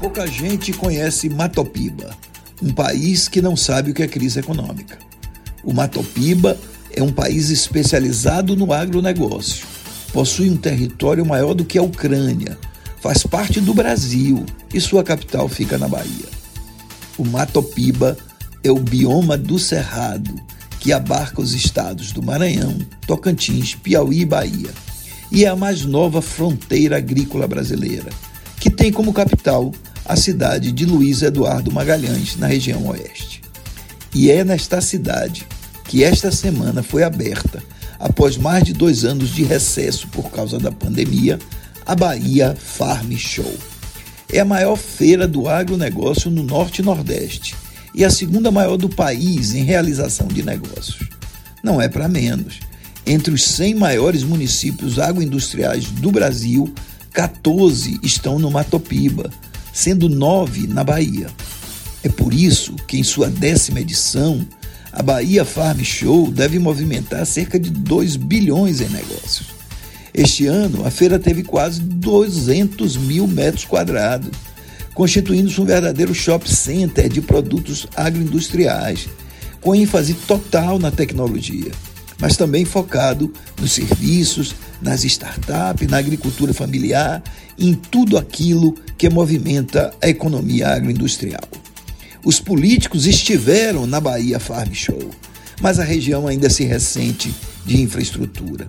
Pouca gente conhece Matopiba, um país que não sabe o que é crise econômica. O Matopiba é um país especializado no agronegócio. Possui um território maior do que a Ucrânia, faz parte do Brasil e sua capital fica na Bahia. O Matopiba é o bioma do Cerrado, que abarca os estados do Maranhão, Tocantins, Piauí e Bahia, e é a mais nova fronteira agrícola brasileira, tem como capital a cidade de Luiz Eduardo Magalhães, na região oeste. E é nesta cidade que esta semana foi aberta, após mais de dois anos de recesso por causa da pandemia, a Bahia Farm Show. É a maior feira do agronegócio no Norte e Nordeste e a segunda maior do país em realização de negócios. Não é para menos. Entre os 100 maiores municípios agroindustriais do Brasil, 14 estão no Matopiba, sendo nove na Bahia. É por isso que, em sua décima edição, a Bahia Farm Show deve movimentar cerca de 2 bilhões em negócios. Este ano, a feira teve quase 200 mil metros quadrados, constituindo-se um verdadeiro shopping center de produtos agroindustriais, com ênfase total na tecnologia, mas também focado nos serviços, nas startups, na agricultura familiar, em tudo aquilo que movimenta a economia agroindustrial. Os políticos estiveram na Bahia Farm Show, mas a região ainda se ressente de infraestrutura.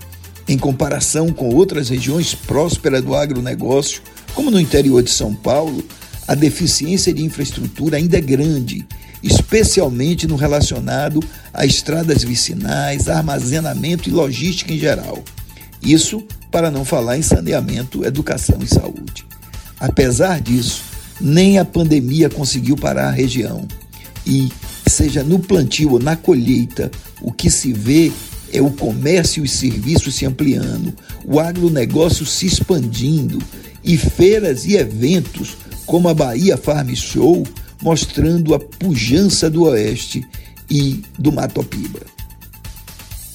Em comparação com outras regiões prósperas do agronegócio, como no interior de São Paulo, a deficiência de infraestrutura ainda é grande, especialmente no relacionado a estradas vicinais, armazenamento e logística em geral. Isso para não falar em saneamento, educação e saúde. Apesar disso, nem a pandemia conseguiu parar a região. E, seja no plantio ou na colheita, o que se vê é o comércio e serviços se ampliando, o agronegócio se expandindo e feiras e eventos como a Bahia Farm Show mostrando a pujança do Oeste e do Matopiba.